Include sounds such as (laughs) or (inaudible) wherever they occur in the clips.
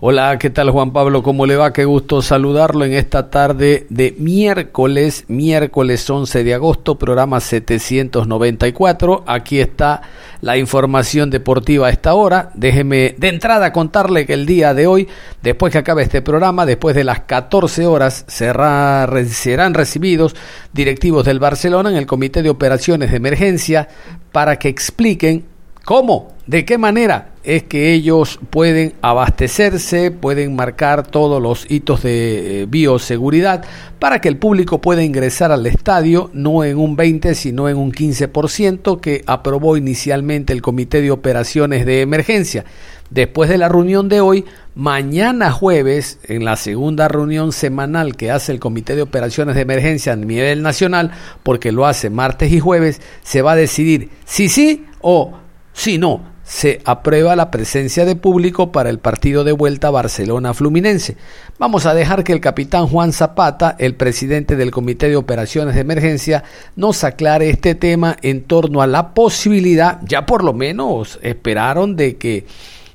Hola, ¿qué tal Juan Pablo? ¿Cómo le va? Qué gusto saludarlo en esta tarde de miércoles, miércoles 11 de agosto, programa 794. Aquí está la información deportiva a esta hora. Déjeme de entrada contarle que el día de hoy, después que acabe este programa, después de las 14 horas, serán recibidos directivos del Barcelona en el Comité de Operaciones de Emergencia para que expliquen cómo, de qué manera es que ellos pueden abastecerse, pueden marcar todos los hitos de eh, bioseguridad para que el público pueda ingresar al estadio no en un 20 sino en un 15% que aprobó inicialmente el Comité de Operaciones de Emergencia. Después de la reunión de hoy, mañana jueves, en la segunda reunión semanal que hace el Comité de Operaciones de Emergencia a nivel nacional, porque lo hace martes y jueves, se va a decidir si sí o si no se aprueba la presencia de público para el partido de vuelta Barcelona-Fluminense. Vamos a dejar que el capitán Juan Zapata, el presidente del Comité de Operaciones de Emergencia, nos aclare este tema en torno a la posibilidad, ya por lo menos esperaron de que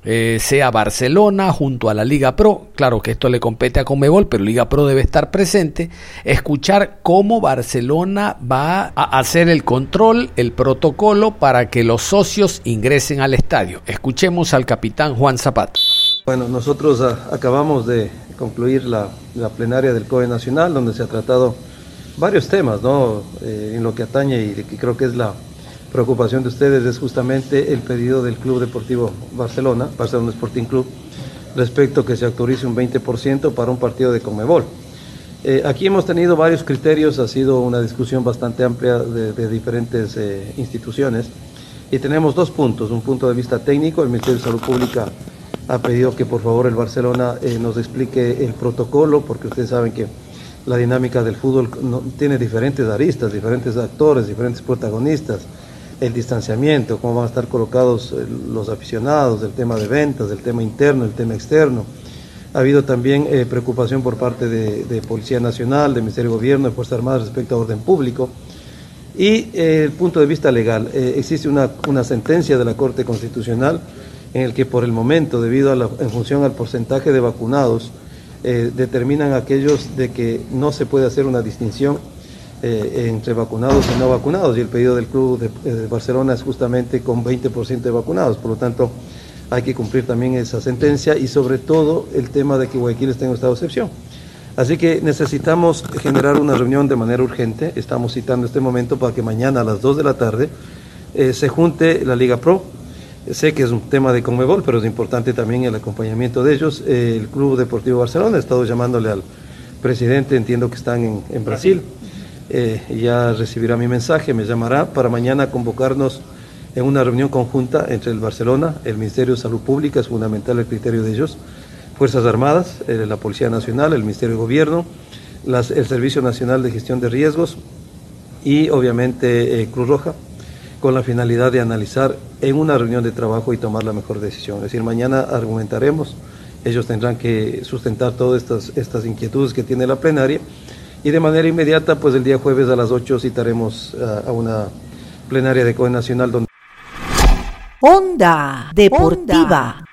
eh, sea Barcelona junto a la Liga Pro, claro que esto le compete a Comebol, pero Liga Pro debe estar presente, escuchar cómo Barcelona va a hacer el control, el protocolo para que los socios ingresen al estadio. Escuchemos al capitán Juan Zapata. Bueno, nosotros acabamos de concluir la, plenaria del COE Nacional, donde se ha tratado varios temas, ¿no? Eh, en lo que atañe y creo que es la preocupación de ustedes es justamente el pedido del Club Deportivo Barcelona, Barcelona Sporting Club, respecto que se autorice un 20% para un partido de Comebol. Eh, aquí hemos tenido varios criterios, ha sido una discusión bastante amplia de, diferentes eh, instituciones y tenemos dos puntos, un punto de vista técnico, el Ministerio de Salud Pública ha pedido que por favor el Barcelona eh, nos explique el protocolo, porque ustedes saben que la dinámica del fútbol tiene diferentes aristas, diferentes actores, diferentes protagonistas el distanciamiento, cómo van a estar colocados eh, los aficionados, el tema de ventas, el tema interno, el tema externo. Ha habido también eh, preocupación por parte de, Policía Nacional, del Ministerio de Gobierno, de Fuerzas Armadas respecto a orden público. Y eh, el punto de vista legal, existe una, una, sentencia de la Corte Constitucional en el que por el momento, debido a la, en función al porcentaje de vacunados, determinan aquellos de que no se puede hacer una distinción eh, entre vacunados y no vacunados y el pedido del Club de, de Barcelona es justamente con 20% de vacunados, por lo tanto hay que cumplir también esa sentencia y sobre todo el tema de que Guayaquil está en estado de excepción. Así que necesitamos generar una reunión de manera urgente, estamos citando este momento para que mañana a las 2 de la tarde eh, se junte la Liga Pro, sé que es un tema de Conmebol, pero es importante también el acompañamiento de ellos, eh, el Club Deportivo Barcelona, he estado llamándole al presidente, entiendo que están en Brasil. Eh, ya recibirá mi mensaje, me llamará para mañana convocarnos en una reunión conjunta entre el Barcelona, el Ministerio de Salud Pública, es fundamental el criterio de ellos, Fuerzas Armadas, eh, la Policía Nacional, el Ministerio de Gobierno, el Servicio Nacional de Gestión de Riesgos y obviamente eh, Cruz Roja, con la finalidad de analizar en una reunión de trabajo y tomar la mejor decisión. Es decir, mañana argumentaremos, ellos tendrán que sustentar todas estas, estas inquietudes que tiene la plenaria y de manera inmediata, pues el día jueves a las 8 citaremos a, una plenaria de COE Nacional donde... Onda Deportiva.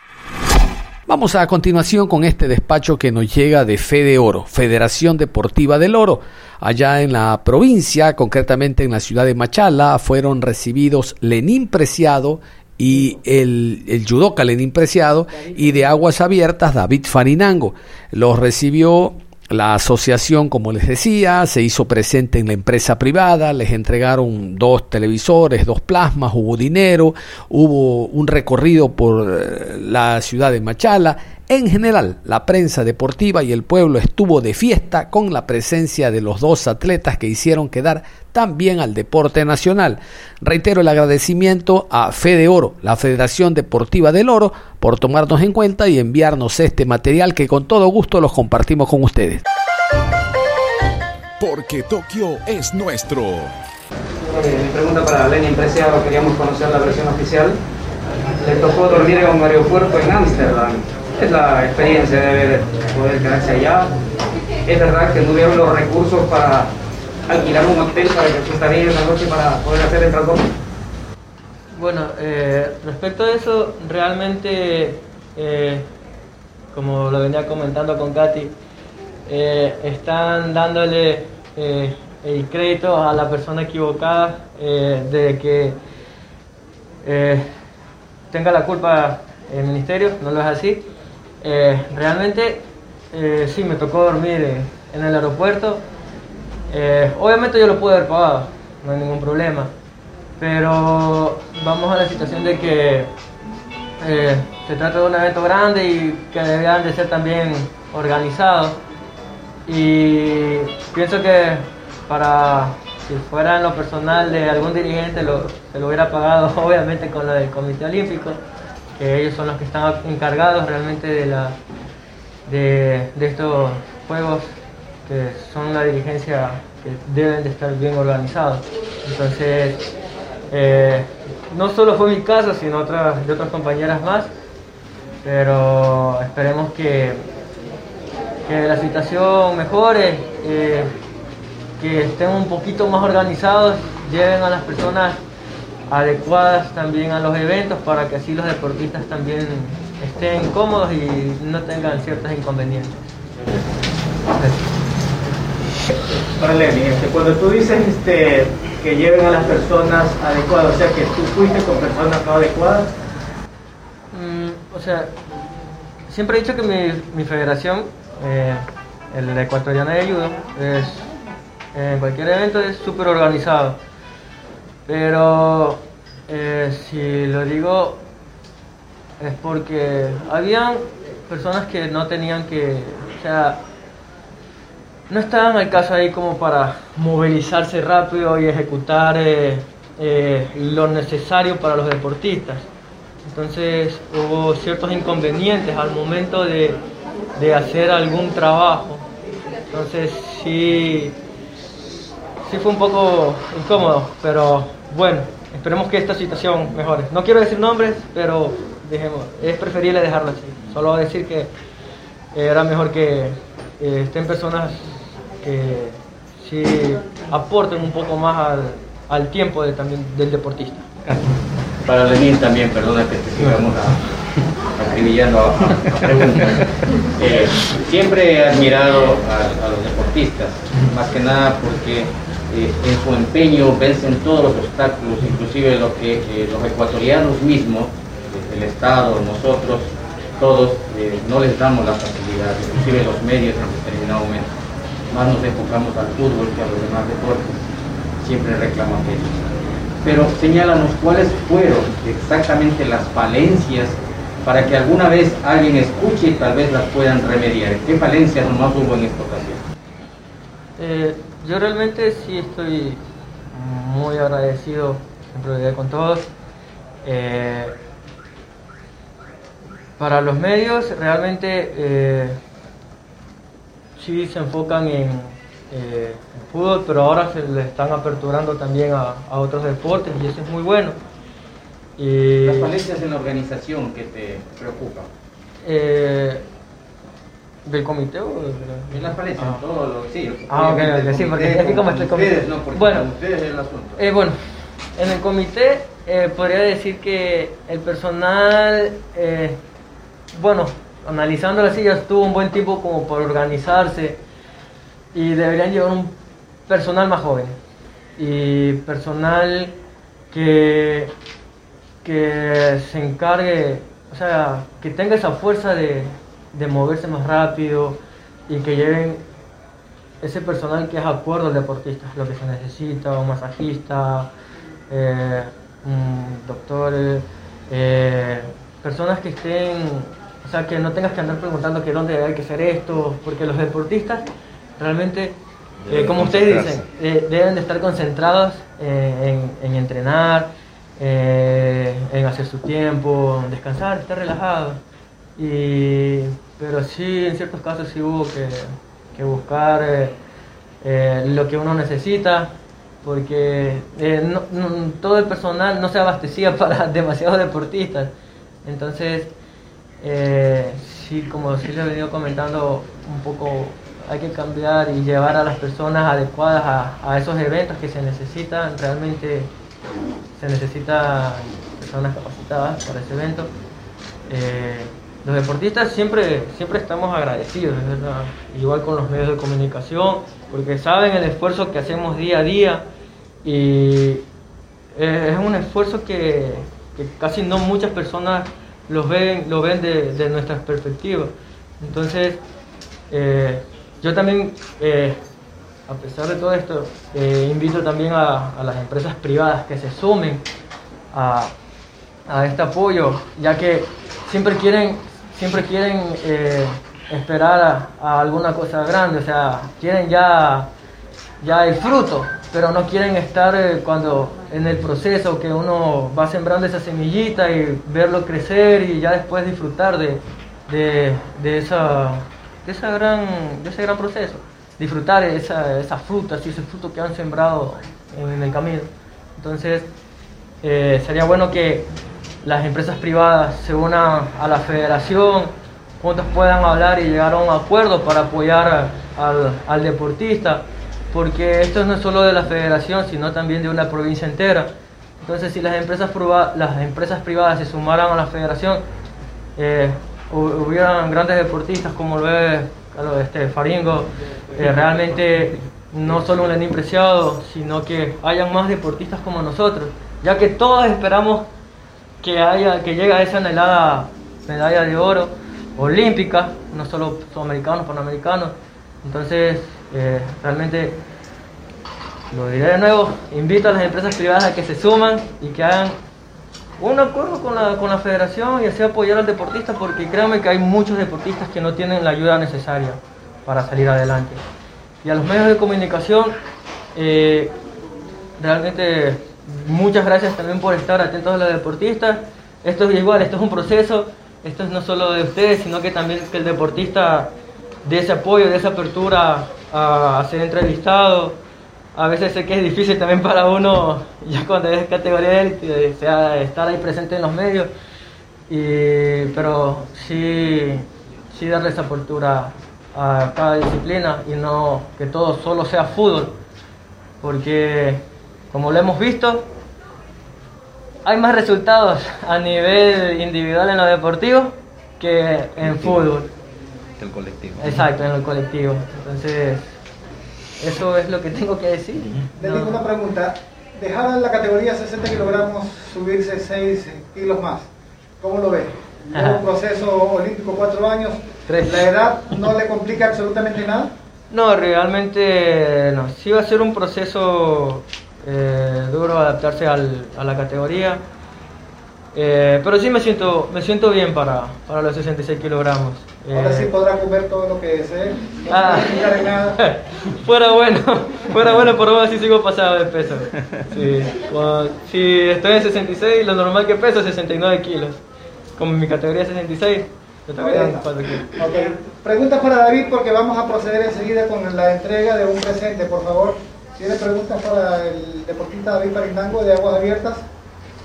Vamos a continuación con este despacho que nos llega de Fede Oro, Federación Deportiva del Oro. Allá en la provincia, concretamente en la ciudad de Machala, fueron recibidos Lenín Preciado y el, el judoka Lenín Preciado y de Aguas Abiertas David Farinango. Los recibió La asociación, como les decía, se hizo presente en la empresa privada, les entregaron dos televisores, dos plasmas, hubo dinero, hubo un recorrido por eh, la ciudad de Machala. En general, la prensa deportiva y el pueblo estuvo de fiesta con la presencia de los dos atletas que hicieron quedar tan bien al deporte nacional. Reitero el agradecimiento a Fede Oro, la Federación Deportiva del Oro, por tomarnos en cuenta y enviarnos este material que con todo gusto los compartimos con ustedes. Porque Tokio es nuestro. mi pregunta para Lenny Impreciado, queríamos conocer la versión oficial. Le tocó dormir en un aeropuerto en Ámsterdam es la experiencia de poder quedarse allá. Es verdad que tuvieron los recursos para alquilar un hotel para que se estaría esa noche para poder hacer el transporte. Bueno, eh, respecto a eso, realmente, eh, como lo venía comentando con Katy, eh, están dándole el crédito a la persona equivocada de que tenga la culpa el ministerio, no lo es así. Eh, realmente eh, sí, me tocó dormir en el aeropuerto. Eh, obviamente yo lo pude haber pagado, no hay ningún problema. Pero vamos a la situación de que se trata de un evento grande y que debían de ser también organizados. Y pienso que para si fuera en lo personal de algún dirigente se lo hubiera pagado (laughs) obviamente con lo del Comité Olímpico ellos son los que están encargados realmente de, la, de, estos juegos que son la dirigencia que deben de estar bien organizados. Entonces, eh, no solo fue mi caso, sino otras, de otras compañeras más, pero esperemos que, que la situación mejore, eh, que estén un poquito más organizados, lleven a las personas adecuadas también a los eventos para que así los deportistas también estén cómodos y no tengan ciertos inconvenientes. Para Lenny, este, cuando tú dices este, que lleven a las personas adecuadas, o sea que tú fuiste con personas no adecuadas. Mm, o sea, siempre he dicho que mi, mi federación, eh, el ecuatoriano de judo, es, en cualquier evento es súper organizado pero eh, si lo digo es porque habían personas que no tenían que, o sea, no estaban al caso ahí como para movilizarse rápido y ejecutar eh, eh, lo necesario para los deportistas. Entonces hubo ciertos inconvenientes al momento de, de hacer algún trabajo. Entonces sí, sí fue un poco incómodo, pero bueno, esperemos que esta situación mejore. No quiero decir nombres, pero dejemos, es preferible dejarlo así. Solo decir que era mejor que eh, estén personas que sí aporten un poco más al, tiempo también del deportista. Para Lenín también, perdona que te sigamos acribillando a, preguntas. Eh, siempre he admirado a los deportistas, más que nada porque eh, en su empeño vencen todos los obstáculos, inclusive lo que eh, los ecuatorianos mismos, el Estado, nosotros, todos, eh, no les damos la facilidad, inclusive los medios en determinado momento. Más nos enfocamos al fútbol que a los demás deportes, siempre reclamamos ellos. Pero señálanos cuáles fueron exactamente las falencias para que alguna vez alguien escuche y tal vez las puedan remediar. ¿Qué falencias nomás hubo en esta ocasión? Yo realmente sí estoy muy agradecido en con todos. Eh, para los medios realmente eh, sí se enfocan en, eh, fútbol, pero ahora se le están aperturando también a, otros deportes y eso es muy bueno. Las falencias en la organización que te preocupan. ¿Del comité o En la palencia, ah. todo lo sí. Ah, ok, sí, porque aquí como está el comité. no, bueno, ustedes el asunto. Eh, bueno, en el comité eh, podría decir que el personal, eh, bueno, analizando las sillas, tuvo un buen tiempo como para organizarse y deberían llevar un personal más joven y personal que, que se encargue, o sea, que tenga esa fuerza de de moverse más rápido y que lleven ese personal que es acuerdo al deportista, lo que se necesita, un masajista, eh, un doctor, eh, personas que estén, o sea, que no tengas que andar preguntando que dónde hay que hacer esto, porque los deportistas realmente, eh, como ustedes dicen, eh, deben de estar concentrados en, en entrenar, en hacer su tiempo, en descansar, estar relajados. Y, pero sí, en ciertos casos sí hubo que, que buscar eh, eh, lo que uno necesita, porque eh, todo el personal no se abastecía (laughs) para demasiados deportistas. Entonces, sí, como sí les he venido comentando, un poco hay que cambiar y llevar a las personas adecuadas a, a esos eventos que se necesitan. Realmente se necesita personas capacitadas para ese evento. Los deportistas siempre, siempre estamos agradecidos, igual con los medios de comunicación, porque saben el esfuerzo que hacemos día a día y es un esfuerzo que, casi no muchas personas los ven, lo ven de, de nuestras perspectivas. Entonces, eh, yo también, eh, a pesar de todo esto, eh, invito también a, a las empresas privadas que se sumen a, a este apoyo, ya que siempre quieren, siempre quieren eh, esperar a, alguna cosa grande, o sea, quieren ya, ya el fruto, pero no quieren estar eh, cuando en el proceso que uno va sembrando esa semillita y verlo crecer y ya después disfrutar de, de, de esa, de, esa gran, de ese gran proceso, disfrutar esa, esa fruta, así, ese fruto que han sembrado en el camino. Entonces, eh, sería bueno que las empresas privadas se unan a la federación, juntos puedan hablar y llegar a un acuerdo para apoyar al, deportista, porque esto no es solo de la federación, sino también de una provincia entera. Entonces, si las empresas, las empresas privadas se sumaran a la federación, eh, hu- hubieran grandes deportistas como lo es este, Faringo, eh, realmente no solo un Lenín Preciado, sino que hayan más deportistas como nosotros, ya que todos esperamos que haya que llegue a esa anhelada medalla de oro olímpica, no solo sudamericanos, panamericanos. Entonces, eh, realmente, lo diré de nuevo, invito a las empresas privadas a que se suman y que hagan un acuerdo con la, con la federación y así apoyar al deportista, porque créanme que hay muchos deportistas que no tienen la ayuda necesaria para salir adelante. Y a los medios de comunicación, eh, realmente muchas gracias también por estar atentos a los deportistas. Esto es igual, esto es un proceso, esto es no solo de ustedes, sino que también que el deportista de ese apoyo, de esa apertura a, a ser entrevistado. A veces sé que es difícil también para uno, (laughs) ya cuando es categoría élite, sea, estar ahí presente en los medios, y, pero sí, sí darle esa apertura a cada disciplina y no que todo solo sea fútbol, porque como lo hemos visto, hay más resultados a nivel individual en lo deportivo que en fútbol. El colectivo. Exacto, en el colectivo. Entonces, eso es lo que tengo que decir. Le No. digo una pregunta. Dejar la categoría 60 kilogramos, subirse 6 kilos más. ¿Cómo lo ve? (laughs) Lleva un proceso olímpico cuatro años. Tres. ¿La edad no le complica absolutamente nada? No, realmente no. Sí va a ser un proceso eh, duro adaptarse al- a la categoría. Eh, pero sí me siento, me siento bien para, para los 66 kilogramos. Ahora Eh, sí podrá comer todo lo que desee. No Ah. de nada. (laughs) fuera bueno, fuera bueno, por lo menos sí sigo pasado de peso. Sí, si estoy en 66, lo normal que peso es 69 kilos. Como mi categoría es 66, yo también Ok. 4 kilos. Ok. Preguntas para David porque vamos a proceder enseguida con la entrega de un presente, por favor. ¿Tiene preguntas para el deportista David Parindango de Aguas Abiertas?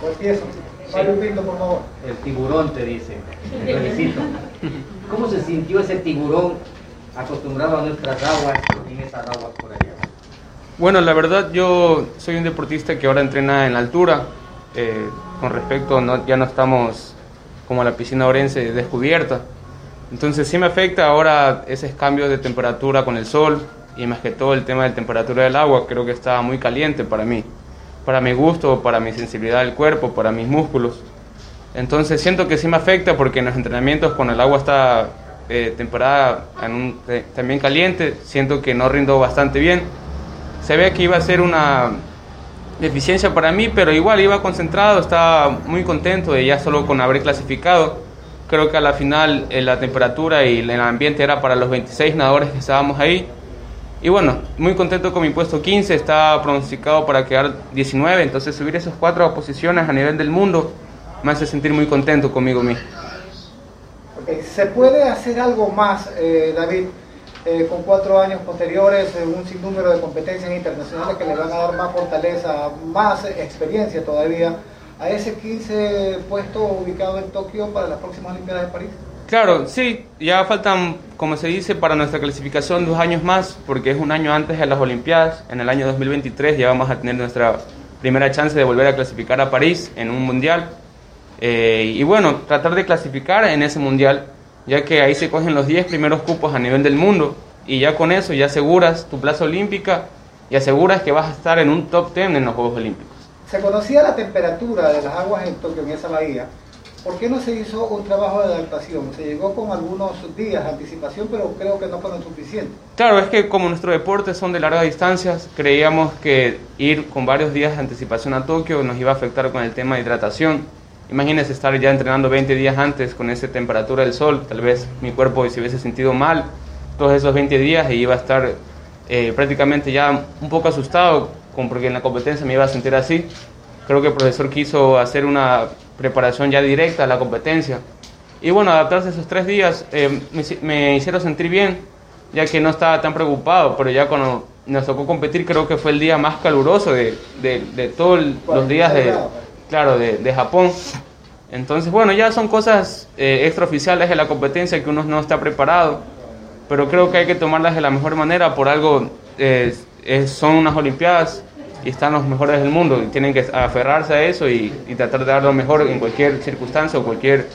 O empiezo. Mario Pinto, por favor. El tiburón te dice. te felicito. ¿Cómo se sintió ese tiburón acostumbrado a nuestras aguas en esas aguas por allá? Bueno, la verdad yo soy un deportista que ahora entrena en la altura. Eh, con respecto, no, ya no estamos como la piscina orense descubierta. Entonces sí me afecta ahora ese cambio de temperatura con el sol y más que todo el tema de temperatura del agua. Creo que está muy caliente para mí, para mi gusto, para mi sensibilidad del cuerpo, para mis músculos. Entonces siento que sí me afecta porque en los entrenamientos cuando el agua está eh, en un- eh, también caliente, siento que no rindo bastante bien. Se ve que iba a ser una deficiencia para mí, pero igual iba concentrado, estaba muy contento de ya solo con haber clasificado. Creo que a la final eh, la temperatura y el ambiente era para los 26 nadadores que estábamos ahí. Y bueno, muy contento con mi puesto 15, está pronosticado para quedar 19, entonces subir esas cuatro posiciones a nivel del mundo me hace sentir muy contento conmigo mismo. ¿Se puede hacer algo más, eh, David, eh, con cuatro años posteriores, eh, un sinnúmero de competencias internacionales que le van a dar más fortaleza, más experiencia todavía a ese 15 puesto ubicado en Tokio para las próximas Olimpiadas de París? Claro, sí, ya faltan, como se dice, para nuestra clasificación dos años más, porque es un año antes de las Olimpiadas. En el año 2023 ya vamos a tener nuestra primera chance de volver a clasificar a París en un mundial. Eh, y bueno, tratar de clasificar en ese mundial, ya que ahí se cogen los 10 primeros cupos a nivel del mundo. Y ya con eso ya aseguras tu plaza olímpica y aseguras que vas a estar en un top 10 en los Juegos Olímpicos. Se conocía la temperatura de las aguas en Tokio, en esa bahía. ¿Por qué no se hizo un trabajo de adaptación? Se llegó con algunos días de anticipación, pero creo que no fueron suficientes. Claro, es que como nuestros deportes son de largas distancias, creíamos que ir con varios días de anticipación a Tokio nos iba a afectar con el tema de hidratación. Imagínense estar ya entrenando 20 días antes con esa temperatura del sol, tal vez mi cuerpo se hubiese sentido mal todos esos 20 días y iba a estar eh, prácticamente ya un poco asustado con, porque en la competencia me iba a sentir así. Creo que el profesor quiso hacer una preparación ya directa a la competencia. Y bueno, adaptarse a esos tres días eh, me, me hicieron sentir bien, ya que no estaba tan preocupado, pero ya cuando nos tocó competir creo que fue el día más caluroso de, de, de todos los días de, claro, de, de Japón. Entonces, bueno, ya son cosas eh, extraoficiales de la competencia que uno no está preparado, pero creo que hay que tomarlas de la mejor manera, por algo eh, son unas Olimpiadas y están los mejores del mundo y tienen que aferrarse a eso y, y tratar de dar lo mejor en cualquier circunstancia o cualquier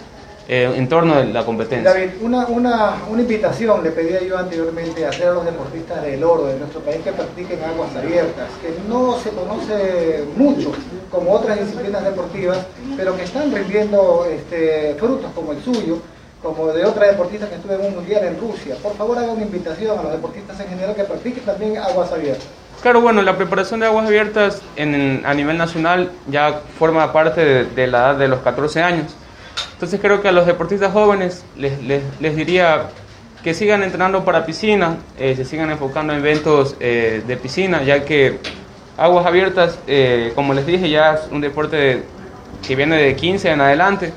eh, entorno de la competencia. David, una, una, una invitación le pedía yo anteriormente a hacer a los deportistas del oro de nuestro país que practiquen aguas abiertas, que no se conoce mucho como otras disciplinas deportivas, pero que están rindiendo este, frutos como el suyo, como de otra deportista que estuvo en un mundial en Rusia. Por favor, haga una invitación a los deportistas en general que practiquen también aguas abiertas. Claro, bueno, la preparación de aguas abiertas en- a nivel nacional ya forma parte de, de la edad de los 14 años. Entonces creo que a los deportistas jóvenes les, les- les diría que sigan entrenando para piscina, eh, se sigan enfocando en eventos eh, de piscina, ya que aguas abiertas, eh, como les dije, ya es un deporte de- que viene de 15 en adelante.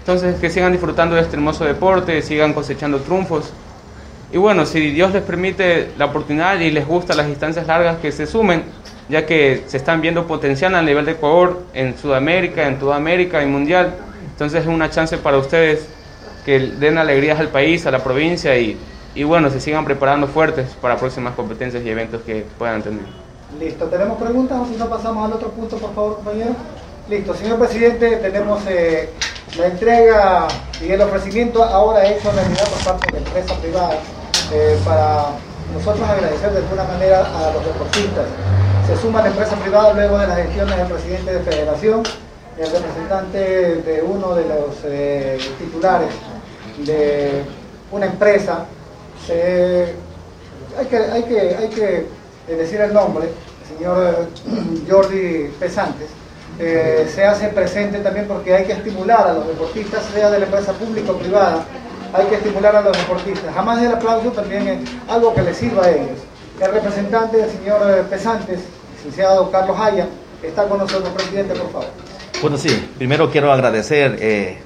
Entonces que sigan disfrutando de este hermoso deporte, sigan cosechando triunfos. Y bueno, si Dios les permite la oportunidad y les gustan las distancias largas, que se sumen, ya que se están viendo potencial a nivel de Ecuador, en Sudamérica, en toda América y mundial. Entonces es una chance para ustedes que den alegrías al país, a la provincia y, y bueno, se sigan preparando fuertes para próximas competencias y eventos que puedan tener. Listo, ¿tenemos preguntas o si no pasamos al otro punto, por favor, compañero? Listo, señor presidente, tenemos eh, la entrega y el ofrecimiento ahora hecho en realidad por parte de empresa privada eh, para nosotros agradecer de alguna manera a los deportistas. Se suma la empresa privada luego de las gestiones del presidente de federación, el representante de uno de los eh, titulares de una empresa. hay que, hay que, hay que decir el nombre, el señor (clears throat) Jordi Pesantes, eh, se hace presente también porque hay que estimular a los deportistas, sea de la empresa pública o privada, hay que estimular a los deportistas. Jamás el aplauso también es algo que les sirva a ellos. El representante del señor eh, Pesantes, licenciado Carlos Haya, está con nosotros, presidente, por favor. Bueno, sí, primero quiero agradecer eh,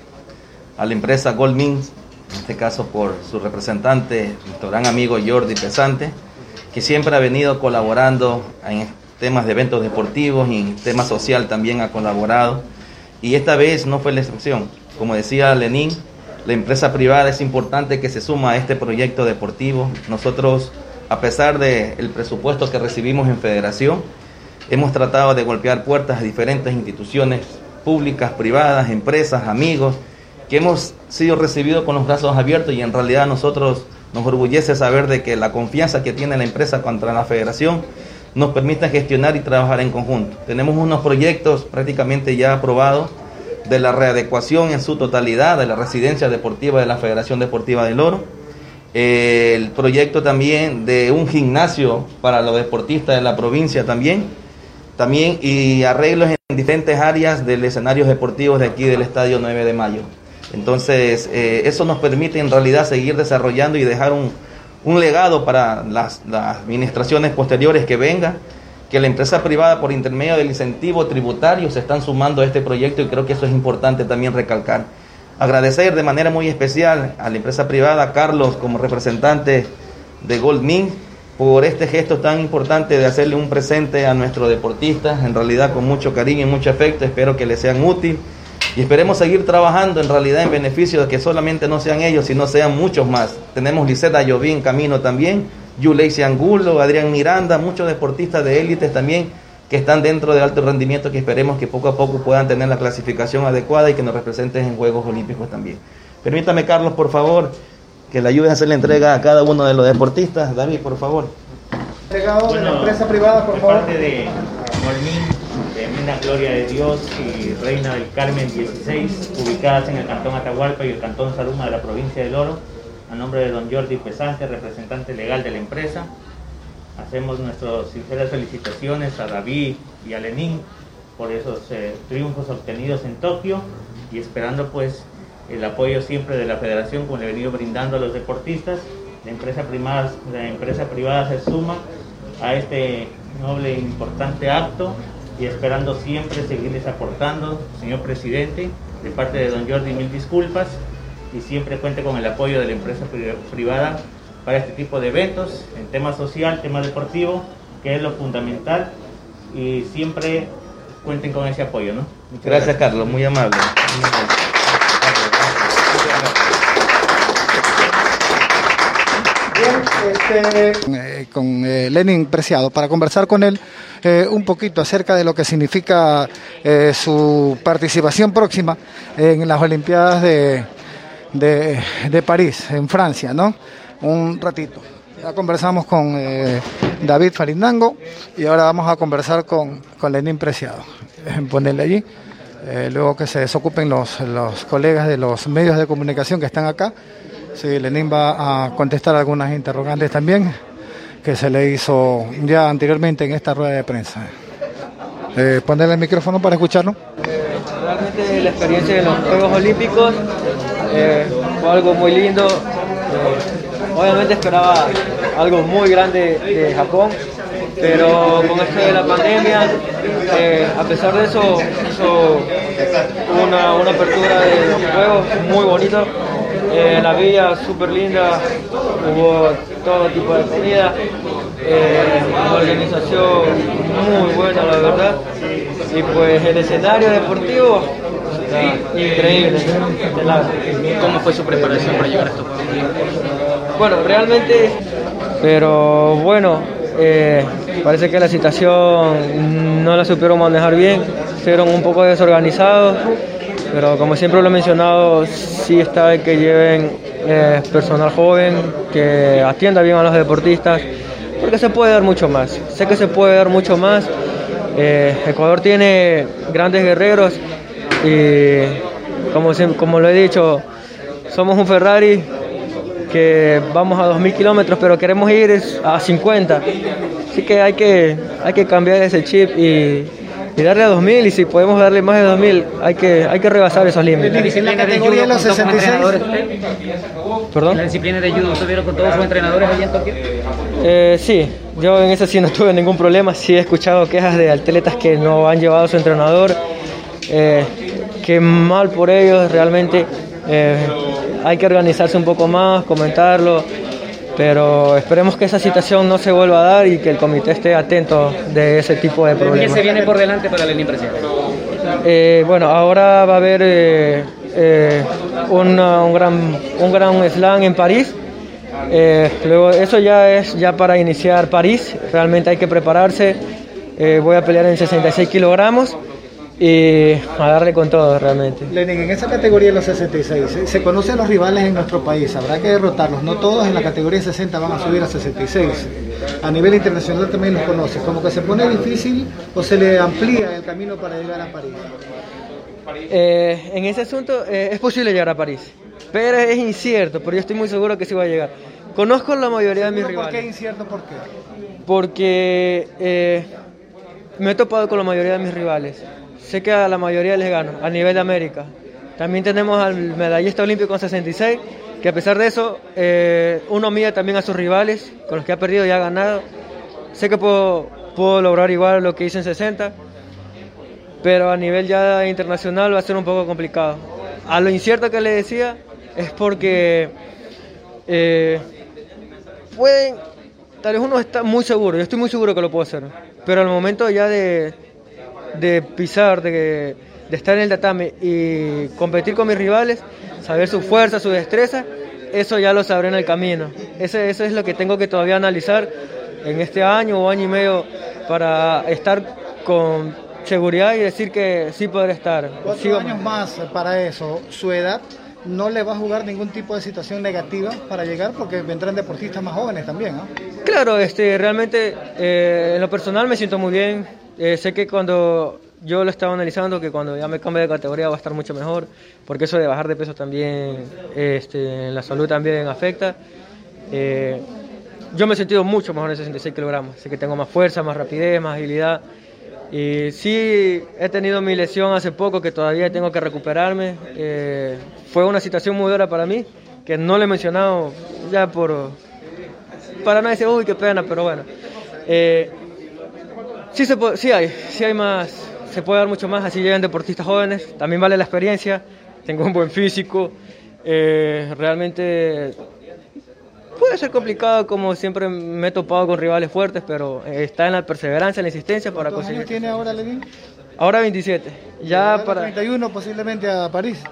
a la empresa Goldmins, en este caso por su representante, nuestro gran amigo Jordi Pesante, que siempre ha venido colaborando en temas de eventos deportivos y en temas social también ha colaborado. Y esta vez no fue la excepción. Como decía Lenín, la empresa privada es importante que se suma a este proyecto deportivo. Nosotros, a pesar del presupuesto que recibimos en federación, hemos tratado de golpear puertas a diferentes instituciones públicas, privadas, empresas, amigos, que hemos sido recibidos con los brazos abiertos y en realidad nosotros nos orgullece saber de que la confianza que tiene la empresa contra la federación nos permite gestionar y trabajar en conjunto. Tenemos unos proyectos prácticamente ya aprobados de la readecuación en su totalidad de la residencia deportiva de la Federación Deportiva del Oro. el proyecto también de un gimnasio para los deportistas de la provincia también, también y arreglos en diferentes áreas del escenario deportivo de aquí del Estadio 9 de Mayo. Entonces, eh, eso nos permite en realidad seguir desarrollando y dejar un, un legado para las, las administraciones posteriores que vengan que la empresa privada por intermedio del incentivo tributario se están sumando a este proyecto y creo que eso es importante también recalcar. Agradecer de manera muy especial a la empresa privada, Carlos, como representante de Goldmin, por este gesto tan importante de hacerle un presente a nuestros deportistas, en realidad con mucho cariño y mucho afecto, espero que les sean útil y esperemos seguir trabajando en realidad en beneficio de que solamente no sean ellos, sino sean muchos más. Tenemos Liseta Ayoví en camino también, Yuleisi Angulo, Adrián Miranda, muchos deportistas de élites también que están dentro de alto rendimiento que esperemos que poco a poco puedan tener la clasificación adecuada y que nos representen en Juegos Olímpicos también. Permítame, Carlos, por favor, que le ayuden a hacer la entrega a cada uno de los deportistas. David, por favor. Entregado de la empresa privada, por favor. parte de Molmín, de Mena Gloria de Dios y Reina del Carmen 16, ubicadas en el Cantón Atahualpa y el Cantón Saluma de la provincia del Oro, a nombre de don Jordi Pesante, representante legal de la empresa. Hacemos nuestras sinceras felicitaciones a David y a Lenín por esos eh, triunfos obtenidos en Tokio y esperando pues el apoyo siempre de la federación como le he venido brindando a los deportistas. La empresa, la empresa privada se suma a este noble e importante acto y esperando siempre seguirles aportando, señor presidente, de parte de don Jordi, mil disculpas y siempre cuente con el apoyo de la empresa pri- privada para este tipo de eventos, en tema social, tema deportivo, que es lo fundamental y siempre cuenten con ese apoyo, ¿no? Muchas Gracias, Carlos, muy amable. Muy amable. Bien, este, eh, con eh, Lenin Preciado para conversar con él eh, un poquito acerca de lo que significa eh, su participación próxima en las Olimpiadas de, de, de París, en Francia, ¿no? Un ratito. Ya conversamos con eh, David Farindango y ahora vamos a conversar con, con Lenin Preciado. Ponerle allí. eh, luego que se desocupen los, los colegas de los medios de comunicación que están acá. Sí, Lenin va a contestar algunas interrogantes también que se le hizo ya anteriormente en esta rueda de prensa. Eh, ponerle el micrófono para escucharlo. Realmente la experiencia de los Juegos Olímpicos eh, fue algo muy lindo. Eh, obviamente esperaba algo muy grande de Japón, pero con esto de la pandemia, eh, a pesar de eso, hizo una, una apertura de los Juegos muy bonito. La villa súper linda, hubo todo tipo de comida, eh, una organización muy buena la verdad y pues el escenario deportivo increíble. ¿Cómo fue su preparación para llegar a estos Juegos Bueno, realmente, pero bueno, eh, parece que la situación no la supieron manejar bien, fueron un poco desorganizados, pero como siempre lo he mencionado, sí está de que lleven eh, personal joven, que atienda bien a los deportistas, porque se puede dar mucho más, sé que se puede dar mucho más. Eh, Ecuador tiene grandes guerreros y como, como lo he dicho, somos un Ferrari que vamos a 2.000 kilómetros, pero queremos ir a 50. Así que hay que, hay que cambiar ese chip y, y darle a 2.000 y si podemos darle más de 2.000 hay que, hay que rebasar esos límites. En la categoría de los 66. ¿Perdón? ¿En la disciplina de judo estuvieron con todos sus entrenadores allí en Tokio? Eh, sí, yo en eso sí no (laughs) tuve ningún problema. Sí he escuchado quejas de atletas que no han llevado a su entrenador. Eh, que mal por ellos, realmente. Eh, hay que organizarse un poco más, comentarlo. Pero esperemos que esa situación no se vuelva a dar y que el comité esté atento de ese tipo de ¿Qué problemas. se viene por delante para Lenín Preciado? Eh, bueno, ahora va a haber eh, eh, una- un, gran, un gran slam en París. Luego, eso ya es ya para iniciar París. Realmente hay que prepararse. Voy a pelear en 66 kilogramos y a darle con todo realmente. Lenin, en esa categoría de los 66, ¿eh? se conocen los rivales en nuestro país, habrá que derrotarlos. No todos en la categoría 60 van a subir a 66. A nivel internacional también los conoces. Como que se pone difícil o se le amplía el camino para llegar a París. Eh, en ese asunto eh, es posible llegar a París, pero es incierto, pero yo estoy muy seguro que sí va a llegar. Conozco la mayoría de mis ¿Por rivales. qué incierto? ¿Por qué? Porque eh, me he topado con la mayoría de mis rivales. Sé que a la mayoría les gano, a nivel de América. También tenemos al medallista olímpico con 66, que a pesar de eso, eh, uno mide también a sus rivales, con los que ha perdido y ha ganado. Sé que puedo, puedo lograr igual lo que hice en 60, pero a nivel ya internacional va a ser un poco complicado. A lo incierto que le decía es porque eh, pueden, tal vez uno está muy seguro, yo estoy muy seguro que lo puedo hacer, pero al momento ya de, de pisar, de, de estar en el tatame y competir con mis rivales, saber su fuerza, su destreza, eso ya lo sabré en el camino. Ese- Eso es lo que tengo que todavía analizar en este año o año y medio para estar con seguridad y decir que sí podré estar. Cuatro Sigo- años más para eso. Su edad no le va a jugar ningún tipo de situación negativa para llegar porque vendrán deportistas más jóvenes también, ¿no? Claro, este, realmente eh, en lo personal me siento muy bien. Eh, sé que cuando yo lo estaba analizando, que cuando ya me cambie de categoría va a estar mucho mejor, porque eso de bajar de peso también, este, la salud también afecta. Eh, yo me he sentido mucho mejor en 66 kilogramos. Sé que tengo más fuerza, más rapidez, más agilidad. Y sí, he tenido mi lesión hace poco que todavía tengo que recuperarme. Eh, fue una situación muy dura para mí, que no le he mencionado ya por, para no decir, uy, qué pena, pero bueno. Sí, se puede- sí hay, sí hay más, se puede dar mucho más, así llegan deportistas jóvenes, también vale la experiencia, tengo un buen físico, eh, realmente puede ser complicado, como siempre me he topado con rivales fuertes, pero está en la perseverancia, en la insistencia para ¿Cuántos años conseguir. tiene ahora Levin? Ahora 27, ya para... 31 posiblemente a París.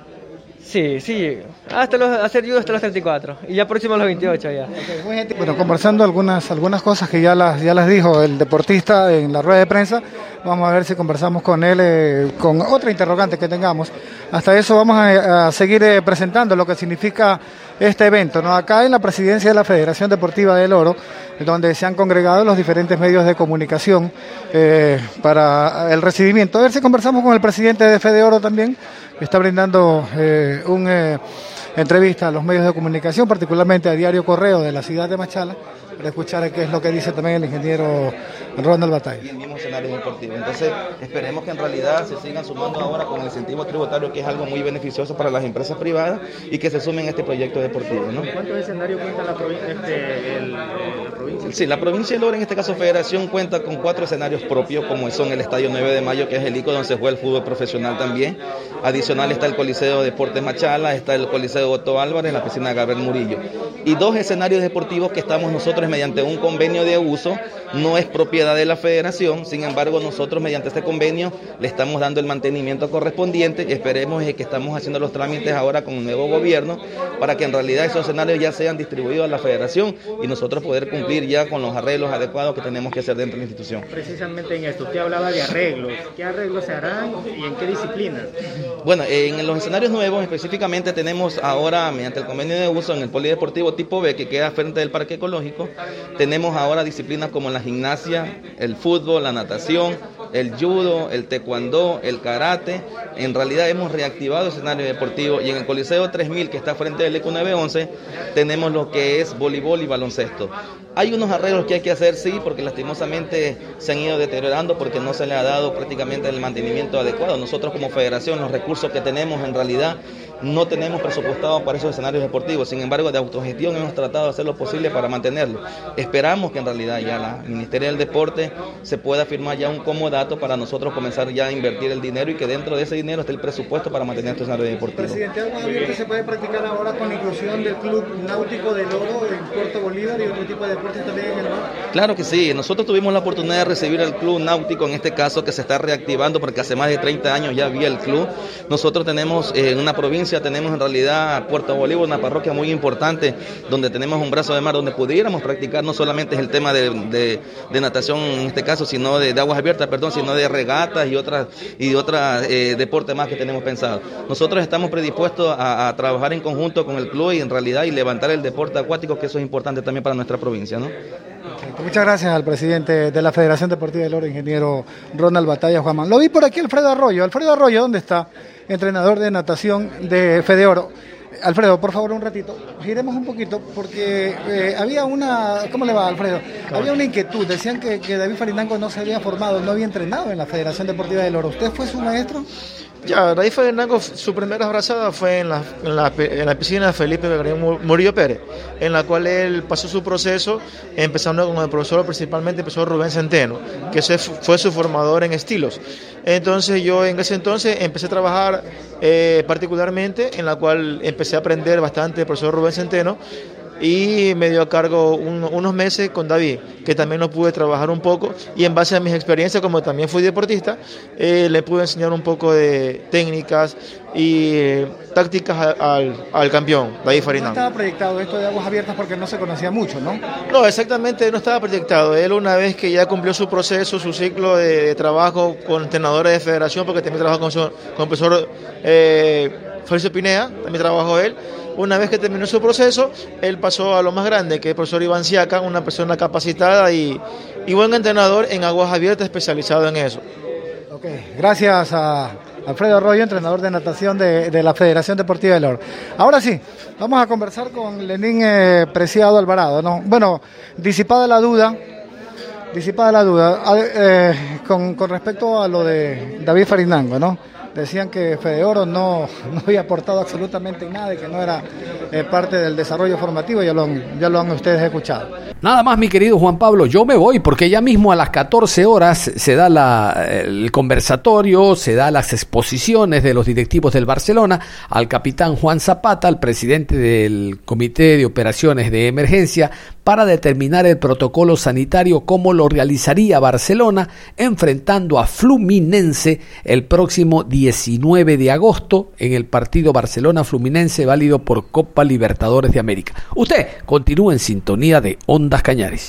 Sí, sí, hasta los, hacer judo hasta los 34, y ya próximo a los 28 ya. Bueno, conversando algunas algunas cosas que ya las ya las dijo el deportista en la rueda de prensa. Vamos a ver si conversamos con él eh, con otra interrogante que tengamos. Hasta eso vamos a, seguir eh, presentando lo que significa este evento. ¿no? Acá en la presidencia de la Federación Deportiva del Oro, donde se han congregado los diferentes medios de comunicación eh, para el recibimiento. A ver si conversamos con el presidente de Fede Oro también, está brindando eh, un eh, entrevista a los medios de comunicación, particularmente a Diario Correo de la ciudad de Machala, para escuchar qué es lo que dice también el ingeniero Ronald Batalla. y el mismo escenario deportivo. Entonces, esperemos que en realidad se sigan sumando ahora con el incentivo tributario, que es algo muy beneficioso para las empresas privadas, y que se sumen a este proyecto deportivo. ¿no? ¿Cuántos escenarios cuenta la, provi- este, el- la provincia? Sí, la provincia de Lora, en este caso Federación, cuenta con cuatro escenarios propios, como son el Estadio 9 de Mayo, que es el icono donde se juega el fútbol profesional también. Adicional está el Coliseo de Deportes Machala, está el Coliseo Otto Álvarez, la piscina Gabriel Murillo. Y dos escenarios deportivos que estamos nosotros mediante un convenio de uso, no es propiedad de la Federación, sin embargo nosotros mediante este convenio le estamos dando el mantenimiento correspondiente y esperemos que estamos haciendo los trámites ahora con el nuevo gobierno para que en realidad esos escenarios ya sean distribuidos a la Federación y nosotros poder cumplir ya con los arreglos adecuados que tenemos que hacer dentro de la institución. Precisamente en esto, usted hablaba de arreglos. ¿Qué arreglos se harán y en qué disciplina? Bueno, en los escenarios nuevos específicamente tenemos ahora, mediante el convenio de uso en el Polideportivo tipo B, que queda frente del Parque Ecológico, tenemos ahora disciplinas como la gimnasia, el fútbol, la natación, el judo, el taekwondo, el karate. En realidad hemos reactivado el escenario deportivo y en el Coliseo 3000, que está frente del ECU 911, tenemos lo que es voleibol y baloncesto. Hay unos arreglos que hay que hacer, sí, porque lastimosamente se han ido deteriorando porque no se le ha dado prácticamente el mantenimiento adecuado. Nosotros como federación, los recursos que tenemos en realidad no tenemos presupuestado para esos escenarios deportivos. Sin embargo, de autogestión hemos tratado de hacer lo posible para mantenerlo. Esperamos que en realidad ya la Ministerio del Deporte se pueda firmar ya un comodato para nosotros comenzar ya a invertir el dinero y que dentro de ese dinero esté el presupuesto para mantener estos escenarios deportivos. Presidente, algo abierto se puede practicar ahora con la inclusión del Club Náutico del Oro en Puerto Bolívar y otro tipo de deportes también en el mar. Claro que sí, nosotros tuvimos la oportunidad de recibir al club náutico, en este caso que se está reactivando porque hace más de 30 años ya había el club. Nosotros tenemos eh, en una provincia, tenemos en realidad Puerto Bolívar, una parroquia muy importante donde tenemos un brazo de mar donde pudiéramos practicar no solamente el tema de, natación en este caso, sino de, aguas abiertas, perdón, sino de regatas y otras y otras eh, deportes más que tenemos pensado. Nosotros estamos predispuestos a, a trabajar en conjunto con el club y en realidad y levantar el deporte acuático, que eso es importante también para nuestra provincia, ¿no? Muchas gracias al presidente de la Federación Deportiva del Oro, ingeniero Ronald Batalla Juanman. Lo vi por aquí Alfredo Arroyo. Alfredo Arroyo, ¿dónde está? Entrenador de natación de Fede Oro. Alfredo, por favor, un ratito. Giremos un poquito porque eh, había una. ¿Cómo le va, Alfredo? Había una inquietud. Decían que, que David Farinango no se había formado, no había entrenado en la Federación Deportiva del Oro. ¿Usted fue su maestro? Ya, David Fernando, su primera abrazada fue en la, en la, en la piscina de Felipe Belgrano Murillo Pérez, en la cual él pasó su proceso, empezando con el profesor, principalmente el profesor Rubén Centeno, que fue su formador en estilos. Entonces yo en ese entonces empecé a trabajar eh, particularmente, en la cual empecé a aprender bastante del profesor Rubén Centeno, y me dio a cargo un- unos meses con David, que también lo pude trabajar un poco y en base a mis experiencias, como también fui deportista, eh, le pude enseñar un poco de técnicas y eh, tácticas al, al campeón, David No Farinán. estaba proyectado esto de aguas abiertas porque no se conocía mucho, ¿no? No, exactamente, no estaba proyectado. Él una vez que ya cumplió su proceso, su ciclo de, de trabajo con entrenadores de federación, porque también trabajó con, su, con el profesor eh, Felicio Pinea, también trabajó él. Una vez que terminó su proceso, él pasó a lo más grande, que es el profesor Iván Siaca, una persona capacitada y, y buen entrenador en aguas abiertas especializado en eso. Ok, gracias a Alfredo Arroyo, entrenador de natación de, de la Federación Deportiva del Oro. Ahora sí, vamos a conversar con Lenín eh, Preciado Alvarado. ¿no? Bueno, disipada la duda, disipada la duda, a- eh, con, con respecto a lo de David Farinango, ¿no? Decían que Fede Oro no, (laughs) no había aportado absolutamente nada y que no era eh, parte del desarrollo formativo, ya lo, han, ya lo han ustedes escuchado. Nada más, mi querido Juan Pablo, yo me voy porque ya mismo a las 14 horas se da la- el conversatorio, se da las exposiciones de los directivos del Barcelona al capitán Juan Zapata, al presidente del Comité de Operaciones de Emergencia, para determinar el protocolo sanitario, cómo lo realizaría Barcelona, enfrentando a Fluminense el próximo 19 de agosto en el partido Barcelona-Fluminense válido por Copa Libertadores de América. Usted continúa en sintonía de Ondas Cañares.